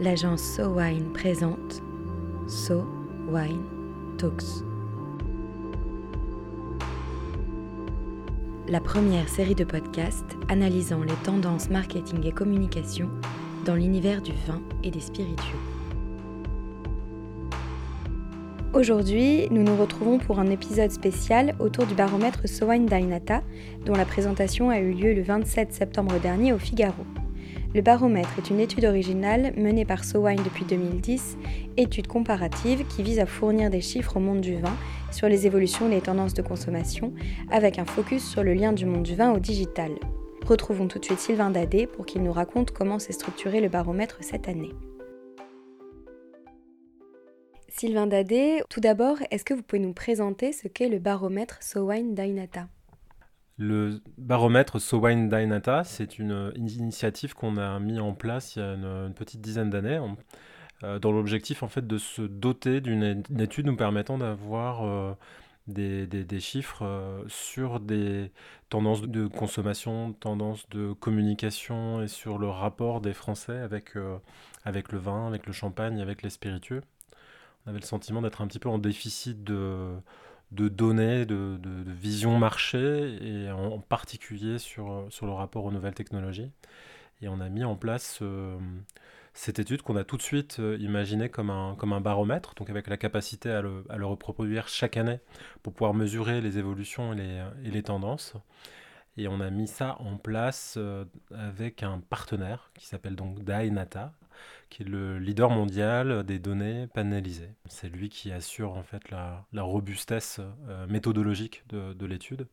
l'agence So Wine présente So Wine Talks. La première série de podcasts analysant les tendances marketing et communication dans l'univers du vin et des spiritueux. Aujourd'hui, nous nous retrouvons pour un épisode spécial autour du baromètre So Wine Dainata, dont la présentation a eu lieu le 27 septembre dernier au Figaro. Le baromètre est une étude originale menée par Sowine depuis 2010, étude comparative qui vise à fournir des chiffres au monde du vin sur les évolutions des tendances de consommation, avec un focus sur le lien du monde du vin au digital. Retrouvons tout de suite Sylvain Dadé pour qu'il nous raconte comment s'est structuré le baromètre cette année. Sylvain Dadé, tout d'abord, est-ce que vous pouvez nous présenter ce qu'est le baromètre Sowine Dainata? Le baromètre Sowine Dainata, c'est une, initiative qu'on a mis en place il y a une, petite dizaine d'années, euh, dans l'objectif en fait de se doter d'une étude nous permettant d'avoir euh, des, chiffres euh, sur des tendances de consommation, tendances de communication et sur le rapport des Français avec, avec le vin, avec le champagne, avec les spiritueux. On avait le sentiment d'être un petit peu en déficit de de données, de, vision marché, et en, particulier sur, sur le rapport aux nouvelles technologies. Et on a mis en place euh, cette étude qu'on a tout de suite euh, imaginée comme un, comme un baromètre, donc avec la capacité à le, à le reproduire chaque année pour pouvoir mesurer les évolutions et les, et les tendances. Et on a mis ça en place euh, avec un partenaire qui s'appelle donc Dainata, qui est le leader mondial des données panélisées. C'est lui qui assure en fait la, robustesse euh, méthodologique de, l'étude,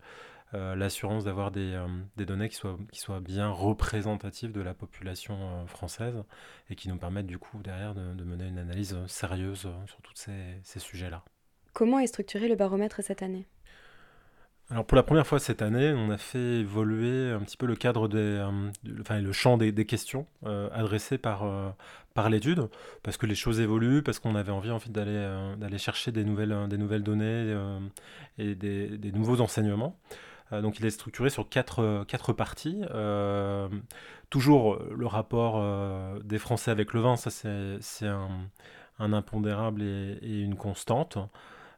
euh, l'assurance d'avoir des, données qui soient, bien représentatives de la population française et qui nous permettent du coup derrière de, mener une analyse sérieuse sur tous ces sujets-là. Comment est structuré le baromètre cette année? Alors pour la première fois cette année, on a fait évoluer un petit peu le cadre des, euh, enfin le champ des, questions euh, adressées par euh, par l'étude, parce que les choses évoluent, parce qu'on avait envie en fait d'aller d'aller chercher des nouvelles des nouvelles données et des, nouveaux enseignements. donc il est structuré sur quatre quatre parties. toujours le rapport des Français avec le vin, ça c'est un, un impondérable et une constante.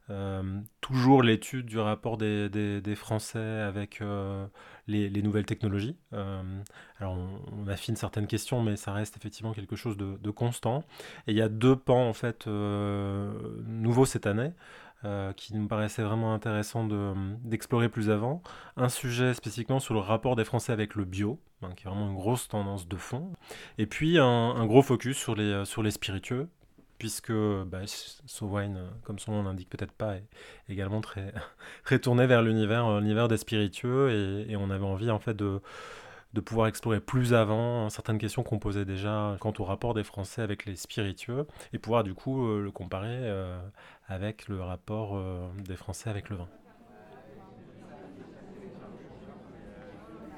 Euh, toujours l'étude du rapport des, Français avec euh, les, les, nouvelles technologies. Euh, alors on, affine certaines questions, mais ça reste effectivement quelque chose de, constant. Et il y a deux pans en fait nouveaux cette année. qui nous paraissait vraiment intéressant d'explorer plus avant. Un sujet spécifiquement sur le rapport des Français avec le bio, hein, qui est vraiment une grosse tendance de fond. Et puis un, gros focus sur les spiritueux, puisque bah, Wine, comme son nom l'indique peut-être pas, est également très, vers l'univers, euh, l'univers des spiritueux, et, on avait envie en fait de, de pouvoir explorer plus avant certaines questions qu'on posait déjà quant au rapport des Français avec les spiritueux, et pouvoir du coup euh, le comparer euh, avec le rapport des Français avec le vin.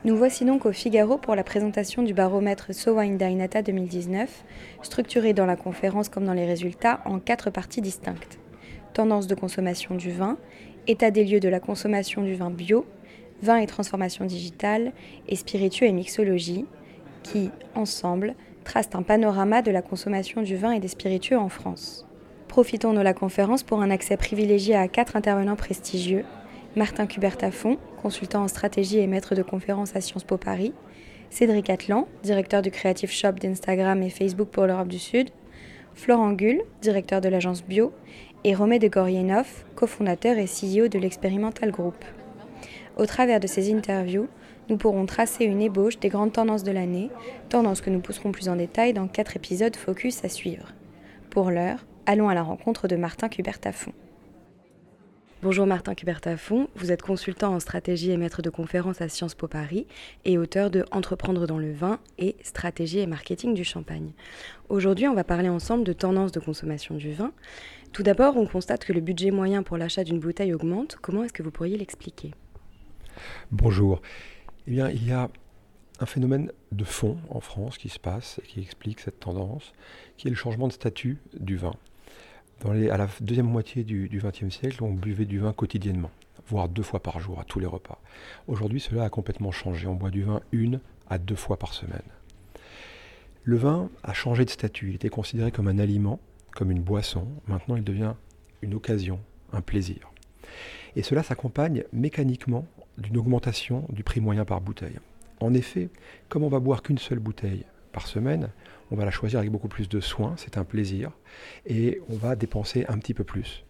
Nous voici donc au Figaro pour la présentation du baromètre So Wine Dainata 2019, structuré dans la conférence comme dans les résultats en quatre parties distinctes. Tendance de consommation du vin, état des lieux de la consommation du vin bio, vin et transformation digitale, et spiritueux et mixologie, qui, ensemble, tracent un panorama de la consommation du vin et des spiritueux en France. Profitons de la conférence pour un accès privilégié à quatre intervenants prestigieux Martin Cubertafon, consultant en stratégie et maître de conférences à Sciences Po Paris, Cédric Atlan, directeur du Creative Shop d'Instagram et Facebook pour l'Europe du Sud, Florent Gull, directeur de l'agence Bio, et Romé de Gorienov, cofondateur et CEO de l'Experimental Group. Au travers de ces interviews, nous pourrons tracer une ébauche des grandes tendances de l'année, tendances que nous pousserons plus en détail dans quatre épisodes focus à suivre. Pour l'heure, allons à la rencontre de Martin Cubertafon. Bonjour Martin Cubertafon, vous êtes consultant en stratégie et maître de conférences à Sciences Po Paris et auteur de Entreprendre dans le vin et Stratégie et marketing du champagne. Aujourd'hui, on va parler ensemble de tendances de consommation du vin. Tout d'abord, on constate que le budget moyen pour l'achat d'une bouteille augmente. Comment est-ce que vous pourriez l'expliquer? Bonjour. Eh bien, il y a un phénomène de fond en France qui se passe et qui explique cette tendance, qui est le changement de statut du vin à la deuxième moitié du XXe siècle, on buvait du vin quotidiennement, voire deux fois par jour à tous les repas. Aujourd'hui, cela a complètement changé. On boit du vin une à deux fois par semaine. Le vin a changé de statut. Il était considéré comme un aliment, comme une boisson. Maintenant, il devient une occasion, un plaisir. Et cela s'accompagne mécaniquement d'une augmentation du prix moyen par bouteille. En effet, comme on va boire qu'une seule bouteille par semaine, on va la choisir avec beaucoup plus de soin, c'est un plaisir, et on va dépenser un petit peu plus.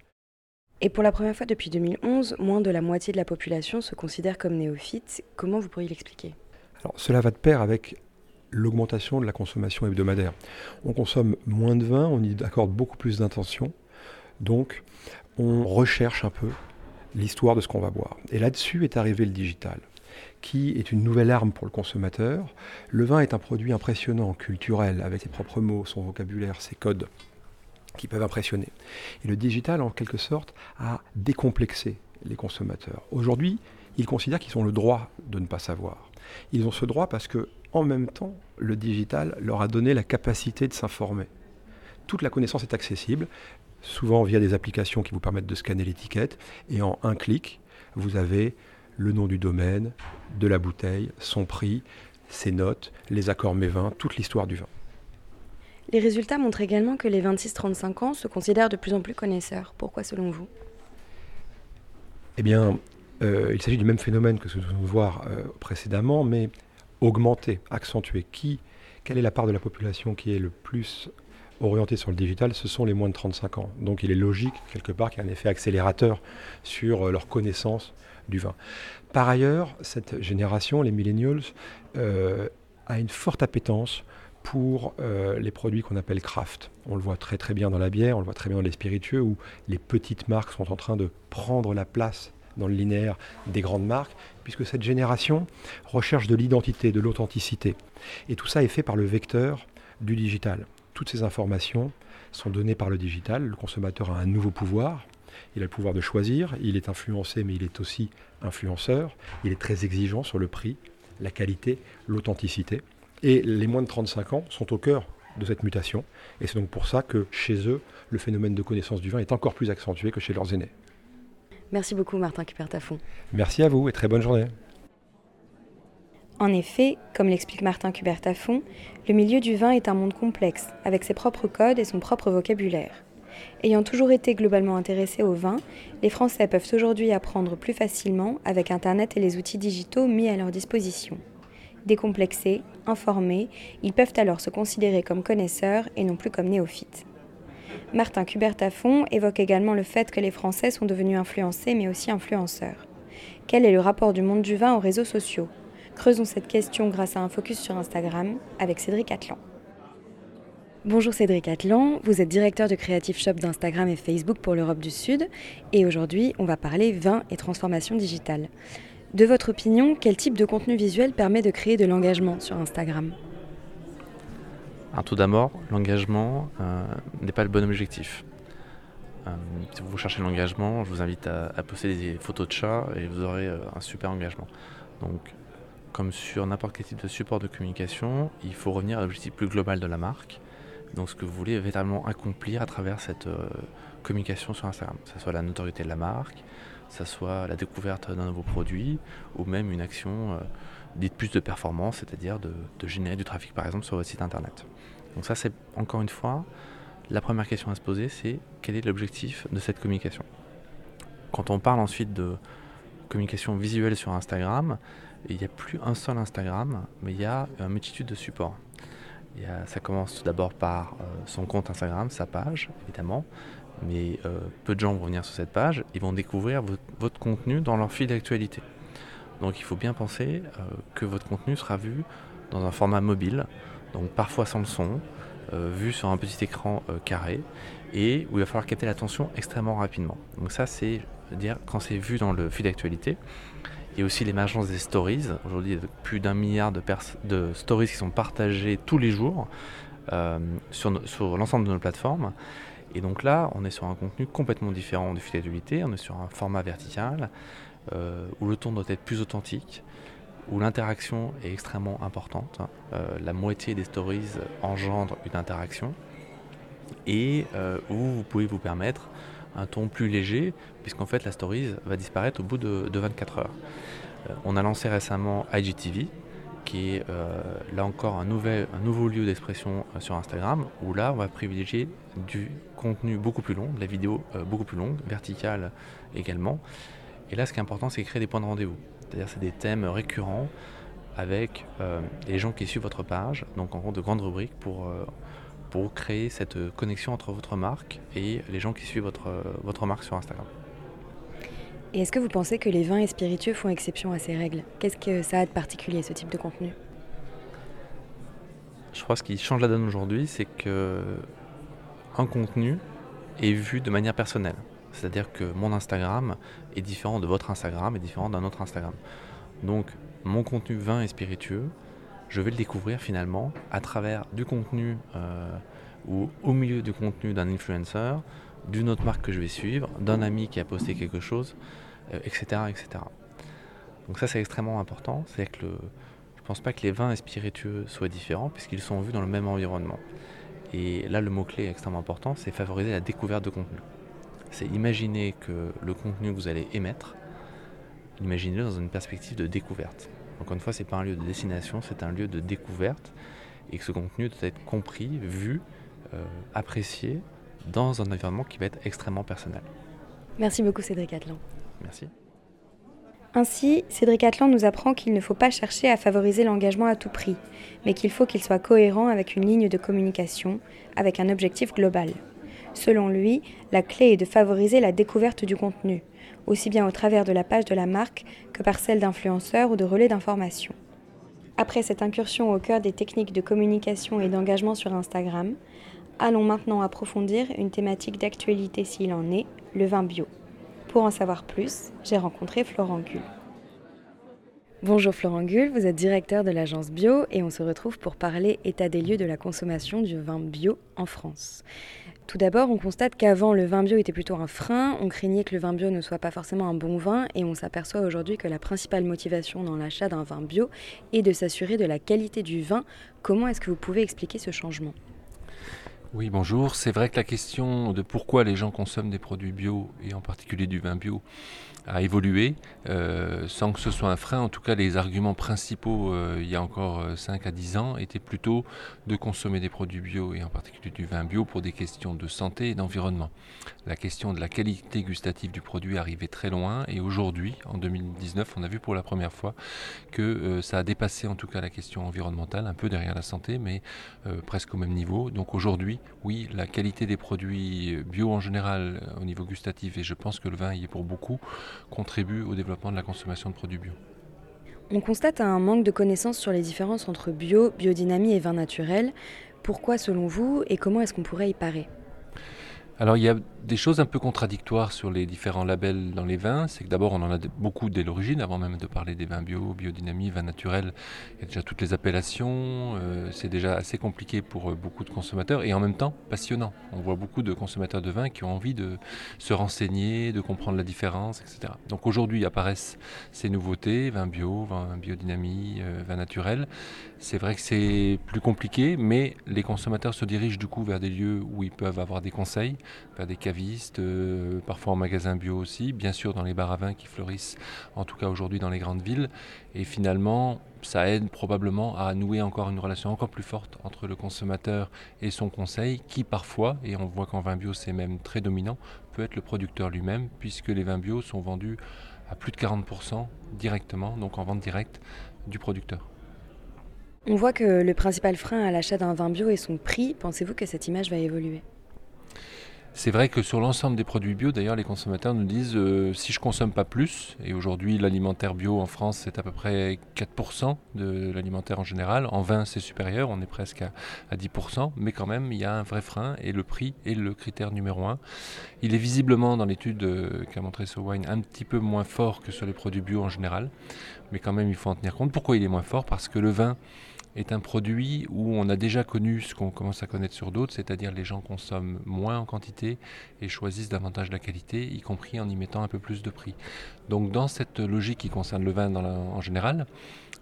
Et pour la première fois depuis 2011, moins de la moitié de la population se considère comme néophyte. Comment vous pourriez l'expliquer? Alors, Cela va de pair avec l'augmentation de la consommation hebdomadaire. On consomme moins de vin, on y accorde beaucoup plus d'intention, donc on recherche un peu l'histoire de ce qu'on va boire. Et là-dessus est arrivé le digital qui est une nouvelle arme pour le consommateur. Le vin est un produit impressionnant, culturel, avec ses propres mots, son vocabulaire, ses codes qui peuvent impressionner. Et le digital, en quelque sorte, a décomplexé les consommateurs. Aujourd'hui, ils considèrent qu'ils ont le droit de ne pas savoir. Ils ont ce droit parce que, en même temps, le digital leur a donné la capacité de s'informer. Toute la connaissance est accessible, souvent via des applications qui vous permettent de scanner l'étiquette, et en un clic, vous avez le nom du domaine, de la bouteille, son prix, ses notes, les accords mévins, toute l'histoire du vin. Les résultats montrent également que les 26-35 ans se considèrent de plus en plus connaisseurs. Pourquoi selon vous? Eh bien, euh, il s'agit du même phénomène que ce que nous venons de voir euh, précédemment, mais augmenté, accentué. Qui, quelle est la part de la population qui est le plus orientée sur le digital? Ce sont les moins de 35 ans. Donc il est logique, quelque part, qu'il y ait un effet accélérateur sur euh, leur connaissance du vin. Par ailleurs, cette génération, les millennials, euh, a une forte appétence pour euh, les produits qu'on appelle craft. On le voit très très bien dans la bière, on le voit très bien dans les spiritueux, où les petites marques sont en train de prendre la place dans le linéaire des grandes marques, puisque cette génération recherche de l'identité, de l'authenticité. Et tout ça est fait par le vecteur du digital. Toutes ces informations sont données par le digital. Le consommateur a un nouveau pouvoir, il a le pouvoir de choisir, il est influencé, mais il est aussi influenceur. Il est très exigeant sur le prix, la qualité, l'authenticité. Et les moins de 35 ans sont au cœur de cette mutation. Et c'est donc pour ça que chez eux, le phénomène de connaissance du vin est encore plus accentué que chez leurs aînés. Merci beaucoup Martin Cupertafon. Merci à vous et très bonne journée. En effet, comme l'explique Martin Cubertafon, le milieu du vin est un monde complexe, avec ses propres codes et son propre vocabulaire. Ayant toujours été globalement intéressés au vin, les Français peuvent aujourd'hui apprendre plus facilement avec Internet et les outils digitaux mis à leur disposition. Décomplexés, informés, ils peuvent alors se considérer comme connaisseurs et non plus comme néophytes. Martin Cubertafon évoque également le fait que les Français sont devenus influencés mais aussi influenceurs. Quel est le rapport du monde du vin aux réseaux sociaux? Creusons cette question grâce à un focus sur Instagram avec Cédric Atlan. Bonjour Cédric Atlan, vous êtes directeur de Creative Shop d'Instagram et Facebook pour l'Europe du Sud et aujourd'hui on va parler vin et transformation digitale. De votre opinion, quel type de contenu visuel permet de créer de l'engagement sur Instagram? Alors tout d'abord, l'engagement euh, n'est pas le bon objectif. Euh, si vous cherchez l'engagement, je vous invite à, poster des photos de chats et vous aurez euh, un super engagement. Donc, comme sur n'importe quel type de support de communication, il faut revenir à l'objectif plus global de la marque donc ce que vous voulez véritablement accomplir à travers cette euh, communication sur Instagram, que ce soit la notoriété de la marque, que ce soit la découverte d'un nouveau produit, ou même une action euh, dite plus de performance, c'est-à-dire de, générer du trafic par exemple sur votre site internet. Donc ça c'est encore une fois, la première question à se poser, c'est quel est l'objectif de cette communication? Quand on parle ensuite de communication visuelle sur Instagram, il n'y a plus un seul Instagram, mais il y a une multitude de supports ça commence tout d'abord par euh, son compte Instagram, sa page, évidemment. Mais euh, peu de gens vont venir sur cette page, ils vont découvrir votre, contenu dans leur fil d'actualité. Donc il faut bien penser euh, que votre contenu sera vu dans un format mobile, donc parfois sans le son, vu sur un petit écran carré, et où il va falloir capter l'attention extrêmement rapidement. Donc ça c'est dire quand c'est vu dans le fil d'actualité, il y a aussi l'émergence des stories. Aujourd'hui, il y a plus d'un milliard de, de, stories qui sont partagées tous les jours euh, sur, l'ensemble de nos plateformes. Et donc là, on est sur un contenu complètement différent du fidélité. On est sur un format vertical euh, où le ton doit être plus authentique, où l'interaction est extrêmement importante. Euh, la moitié des stories engendre une interaction et où vous pouvez vous permettre un ton plus léger, puisqu'en fait la stories va disparaître au bout de, 24 heures. Euh, on a lancé récemment IGTV, qui est là encore un, nouvel, un nouveau lieu d'expression sur Instagram, où là on va privilégier du contenu beaucoup plus long, de la vidéo beaucoup plus longue, verticale également. Et là ce qui est important c'est créer des points de rendez-vous. C'est-à-dire c'est des thèmes récurrents avec les gens qui suivent votre page, donc en gros de grandes rubriques pour pour créer cette connexion entre votre marque et les gens qui suivent votre, votre marque sur Instagram. Et est-ce que vous pensez que les vins et spiritueux font exception à ces règles? Qu'est-ce que ça a de particulier, ce type de contenu? Je crois que ce qui change la donne aujourd'hui, c'est que un contenu est vu de manière personnelle. C'est-à-dire que mon Instagram est différent de votre Instagram et différent d'un autre Instagram. Donc mon contenu vin et spiritueux, je vais le découvrir finalement à travers du contenu euh, ou au milieu du contenu d'un influenceur, d'une autre marque que je vais suivre, d'un ami qui a posté quelque chose, etc., euh, etc. Donc ça c'est extrêmement important. C'est que je ne pense pas que les vins et spiritueux soient différents puisqu'ils sont vus dans le même environnement. Et là le mot-clé extrêmement important, c'est favoriser la découverte de contenu. C'est imaginer que le contenu que vous allez émettre, imaginez-le dans une perspective de découverte. Encore une fois, ce n'est pas un lieu de destination, c'est un lieu de découverte et que ce contenu doit être compris, vu, euh, apprécié dans un environnement qui va être extrêmement personnel. Merci beaucoup Cédric Atlan. Merci. Ainsi, Cédric Atlan nous apprend qu'il ne faut pas chercher à favoriser l'engagement à tout prix, mais qu'il faut qu'il soit cohérent avec une ligne de communication, avec un objectif global. Selon lui, la clé est de favoriser la découverte du contenu, aussi bien au travers de la page de la marque que par celle d'influenceurs ou de relais d'information. Après cette incursion au cœur des techniques de communication et d'engagement sur Instagram, allons maintenant approfondir une thématique d'actualité s'il en est, le vin bio. Pour en savoir plus, j'ai rencontré Florent Gull. Bonjour Florent Gull, vous êtes directeur de l'agence bio et on se retrouve pour parler état des lieux de la consommation du vin bio en France. Tout d'abord, on constate qu'avant, le vin bio était plutôt un frein, on craignait que le vin bio ne soit pas forcément un bon vin, et on s'aperçoit aujourd'hui que la principale motivation dans l'achat d'un vin bio est de s'assurer de la qualité du vin. Comment est-ce que vous pouvez expliquer ce changement? Oui, bonjour. C'est vrai que la question de pourquoi les gens consomment des produits bio, et en particulier du vin bio, a évolué, euh, sans que ce soit un frein. En tout cas, les arguments principaux, euh, il y a encore 5 euh, à 10 ans, étaient plutôt de consommer des produits bio, et en particulier du vin bio, pour des questions de santé et d'environnement. La question de la qualité gustative du produit arrivait très loin, et aujourd'hui, en 2019, on a vu pour la première fois que ça a dépassé en tout cas la question environnementale, un peu derrière la santé, mais presque au même niveau. Donc aujourd'hui, oui, la qualité des produits bio en général au niveau gustatif, et je pense que le vin y est pour beaucoup, contribue au développement de la consommation de produits bio. On constate un manque de connaissances sur les différences entre bio, biodynamie et vin naturel. Pourquoi selon vous et comment est-ce qu'on pourrait y parer? Alors il y a des choses un peu contradictoires sur les différents labels dans les vins. C'est que d'abord on en a beaucoup dès l'origine, avant même de parler des vins bio, biodynamie, vin naturel. Il y a déjà toutes les appellations. Euh, c'est déjà assez compliqué pour euh, beaucoup de consommateurs et en même temps passionnant. On voit beaucoup de consommateurs de vin qui ont envie de se renseigner, de comprendre la différence, etc. Donc aujourd'hui apparaissent ces nouveautés, vin bio, vin biodynamie, euh, vin naturel. C'est vrai que c'est plus compliqué, mais les consommateurs se dirigent du coup vers des lieux où ils peuvent avoir des conseils, vers des euh, parfois en magasin bio aussi, bien sûr dans les bars à vin qui fleurissent, en tout cas aujourd'hui dans les grandes villes. Et finalement, ça aide probablement à nouer encore une relation encore plus forte entre le consommateur et son conseil, qui parfois, et on voit qu'en vin bio c'est même très dominant, peut être le producteur lui-même, puisque les vins bio sont vendus à plus de 40% directement, donc en vente directe du producteur. On voit que le principal frein à l'achat d'un vin bio est son prix. Pensez-vous que cette image va évoluer? C'est vrai que sur l'ensemble des produits bio, d'ailleurs, les consommateurs nous disent euh, si je consomme pas plus, et aujourd'hui l'alimentaire bio en France c'est à peu près 4% de l'alimentaire en général, en vin c'est supérieur, on est presque à, 10%, mais quand même il y a un vrai frein et le prix est le critère numéro un. Il est visiblement dans l'étude euh, qu'a montré Wine un petit peu moins fort que sur les produits bio en général, mais quand même il faut en tenir compte. Pourquoi il est moins fort? Parce que le vin est un produit où on a déjà connu ce qu'on commence à connaître sur d'autres, c'est-à-dire les gens consomment moins en quantité et choisissent davantage la qualité, y compris en y mettant un peu plus de prix. Donc dans cette logique qui concerne le vin en général,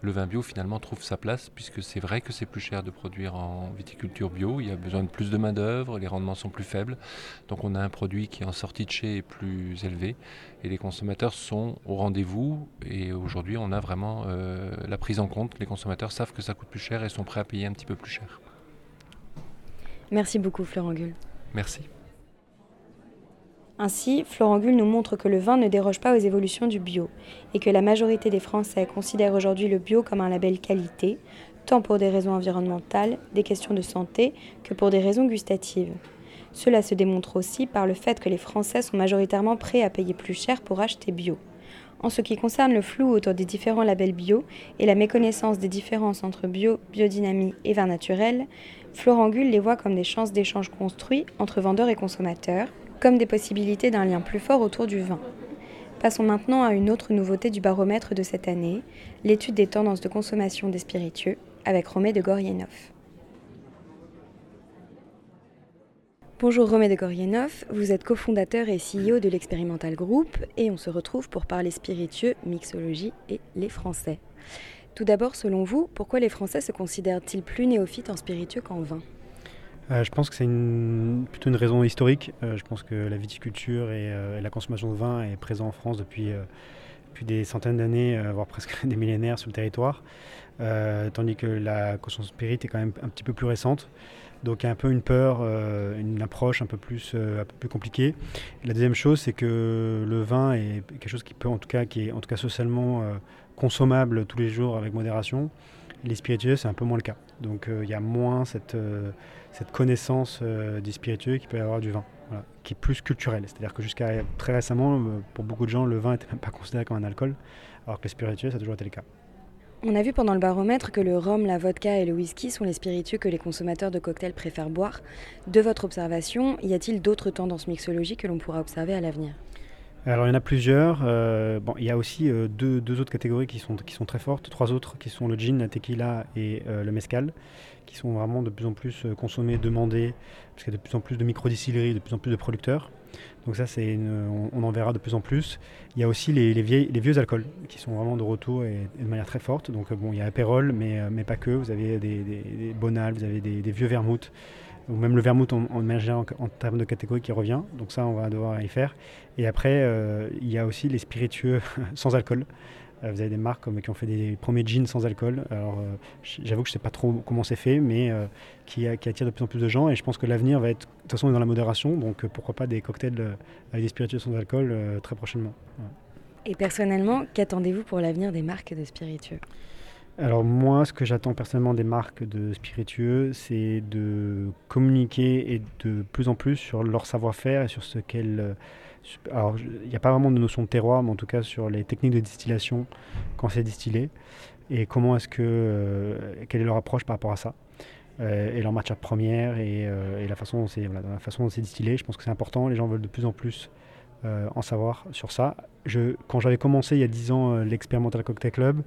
le vin bio finalement trouve sa place puisque c'est vrai que c'est plus cher de produire en viticulture bio, il y a besoin de plus de main d'œuvre, les rendements sont plus faibles, donc on a un produit qui en sortie de chez est plus élevé et les consommateurs sont au rendez-vous et aujourd'hui on a vraiment euh, la prise en compte, les consommateurs savent que ça coûte plus cher et sont prêts à payer un petit peu plus cher. Merci beaucoup Florent Gull. Merci. Ainsi, Florent Gull nous montre que le vin ne déroge pas aux évolutions du bio et que la majorité des Français considèrent aujourd'hui le bio comme un label qualité, tant pour des raisons environnementales, des questions de santé, que pour des raisons gustatives. Cela se démontre aussi par le fait que les Français sont majoritairement prêts à payer plus cher pour acheter bio. En ce qui concerne le flou autour des différents labels bio et la méconnaissance des différences entre bio, biodynamie et vin naturel, Florent Gull les voit comme des chances d'échange construits entre vendeurs et consommateurs, comme des possibilités d'un lien plus fort autour du vin. Passons maintenant à une autre nouveauté du baromètre de cette année, l'étude des tendances de consommation des spiritueux, avec Romé de Gorienov. Bonjour Romé de Gorienov, vous êtes cofondateur et CEO de l'Expérimental Group et on se retrouve pour parler spiritueux, mixologie et les Français. Tout d'abord, selon vous, pourquoi les Français se considèrent-ils plus néophytes en spiritueux qu'en vin euh, je pense que c'est plutôt une raison historique. Euh, je pense que la viticulture euh, et, la consommation de vin est présent en France depuis, des centaines d'années, voire presque des millénaires sur le territoire. tandis que la consommation est quand même un petit peu plus récente. Donc un peu une peur, une approche un peu plus, un peu plus compliquée. la deuxième chose, c'est que le vin est quelque chose qui peut, en tout cas, qui est en tout cas socialement consommable tous les jours avec modération. Les spiritueux, c'est un peu moins le cas. Donc il y a moins cette connaissance euh, des spiritueux qui peut y avoir du vin, qui est plus culturelle. C'est-à-dire que jusqu'à très récemment, euh, pour beaucoup de gens, le vin n'était même pas considéré comme un alcool, alors que les spiritueux, ça a toujours été le cas. On a vu pendant le baromètre que le rhum, la vodka et le whisky sont les spiritueux que les consommateurs de cocktails préfèrent boire. De votre observation, y a-t-il d'autres tendances mixologiques que l'on pourra observer à l'avenir? Alors il y en a plusieurs. Euh, il y a aussi deux, deux, autres catégories qui sont, très fortes, trois autres qui sont le gin, la tequila et le mezcal qui sont vraiment de plus en plus euh, consommés, demandés, parce qu'il y a de plus en plus de micro-distilleries, de plus en plus de producteurs. Donc ça, c'est on, en verra de plus en plus. Il y a aussi les, vieux alcools qui sont vraiment de retour et, de manière très forte. Donc euh, bon, il y a Aperol, mais, euh, mais pas que. Vous avez des, des, Bonal, vous avez des, vieux vermouths, ou même le vermouth en, en, en, termes de catégorie qui revient. Donc ça, on va devoir y faire. Et après, il y a aussi les spiritueux sans alcool. Euh, vous avez des marques qui ont fait des premiers jeans sans alcool. Alors, euh, j'avoue que je ne sais pas trop comment c'est fait, mais euh, qui, qui, attire de plus en plus de gens. Et je pense que l'avenir va être, de toute façon, dans la modération. Donc, pourquoi pas des cocktails avec des spiritueux sans alcool très prochainement. Et personnellement, qu'attendez-vous pour l'avenir des marques de spiritueux? Alors moi, ce que j'attends personnellement des marques de spiritueux, c'est de communiquer et de plus en plus sur leur savoir-faire et sur ce qu'elles alors, il n'y a pas vraiment de notion de terroir, mais en tout cas sur les techniques de distillation quand c'est distillé et comment est-ce que euh, quelle est leur approche par rapport à ça euh, et leur matière première et, euh, et la façon dont c'est c'est distillé. Je pense que c'est important. Les gens veulent de plus en plus en savoir sur ça. Je, quand j'avais commencé il y a 10 ans l'expérimental cocktail club,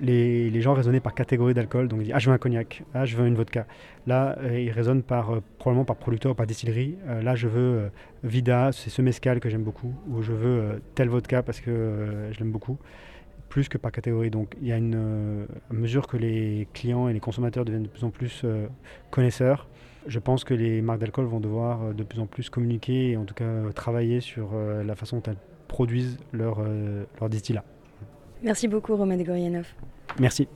les, gens raisonnaient par catégorie d'alcool. Donc, ils disent Ah, je veux un cognac. Ah, je veux une vodka. Là, euh, ils raisonnent par, euh, probablement par producteur ou par distillerie. Euh, là, je veux Vida, c'est ce mescal que j'aime beaucoup. Ou je veux telle vodka parce que je l'aime beaucoup. Plus que par catégorie. Donc, il y a une à mesure que les clients et les consommateurs deviennent de plus en plus connaisseurs. Je pense que les marques d'alcool vont devoir de plus en plus communiquer et en tout cas travailler sur la façon dont elles produisent leur, leur distillat. Merci beaucoup Romain de Gorienov. Merci.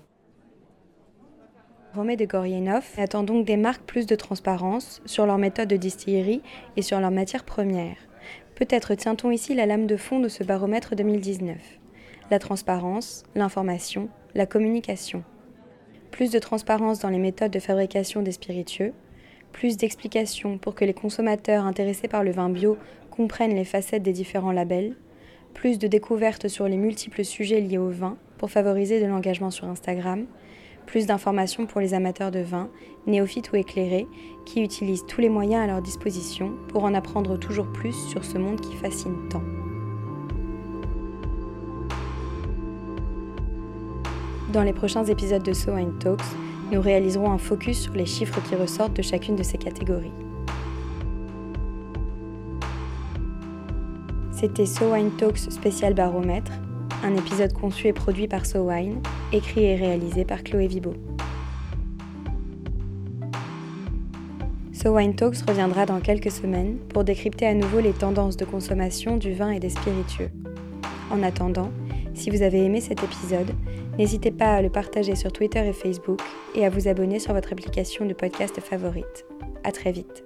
Romain de Gorienov attend donc des marques plus de transparence sur leur méthode de distillerie et sur leurs matières premières. Peut-être tient-on ici la lame de fond de ce baromètre 2019. La transparence, l'information, la communication. Plus de transparence dans les méthodes de fabrication des spiritueux, plus d'explications pour que les consommateurs intéressés par le vin bio comprennent les facettes des différents labels, plus de découvertes sur les multiples sujets liés au vin pour favoriser de l'engagement sur Instagram, plus d'informations pour les amateurs de vin, néophytes ou éclairés, qui utilisent tous les moyens à leur disposition pour en apprendre toujours plus sur ce monde qui fascine tant. Dans les prochains épisodes de So Talks, Nous réaliserons un focus sur les chiffres qui ressortent de chacune de ces catégories. C'était So Wine Talks spécial baromètre, un épisode conçu et produit par So Wine, écrit et réalisé par Chloé Vibo. So Wine Talks reviendra dans quelques semaines pour décrypter à nouveau les tendances de consommation du vin et des spiritueux. En attendant, si vous avez aimé cet épisode, n'hésitez pas à le partager sur Twitter et Facebook et à vous abonner sur votre application de podcast favorite. À très vite.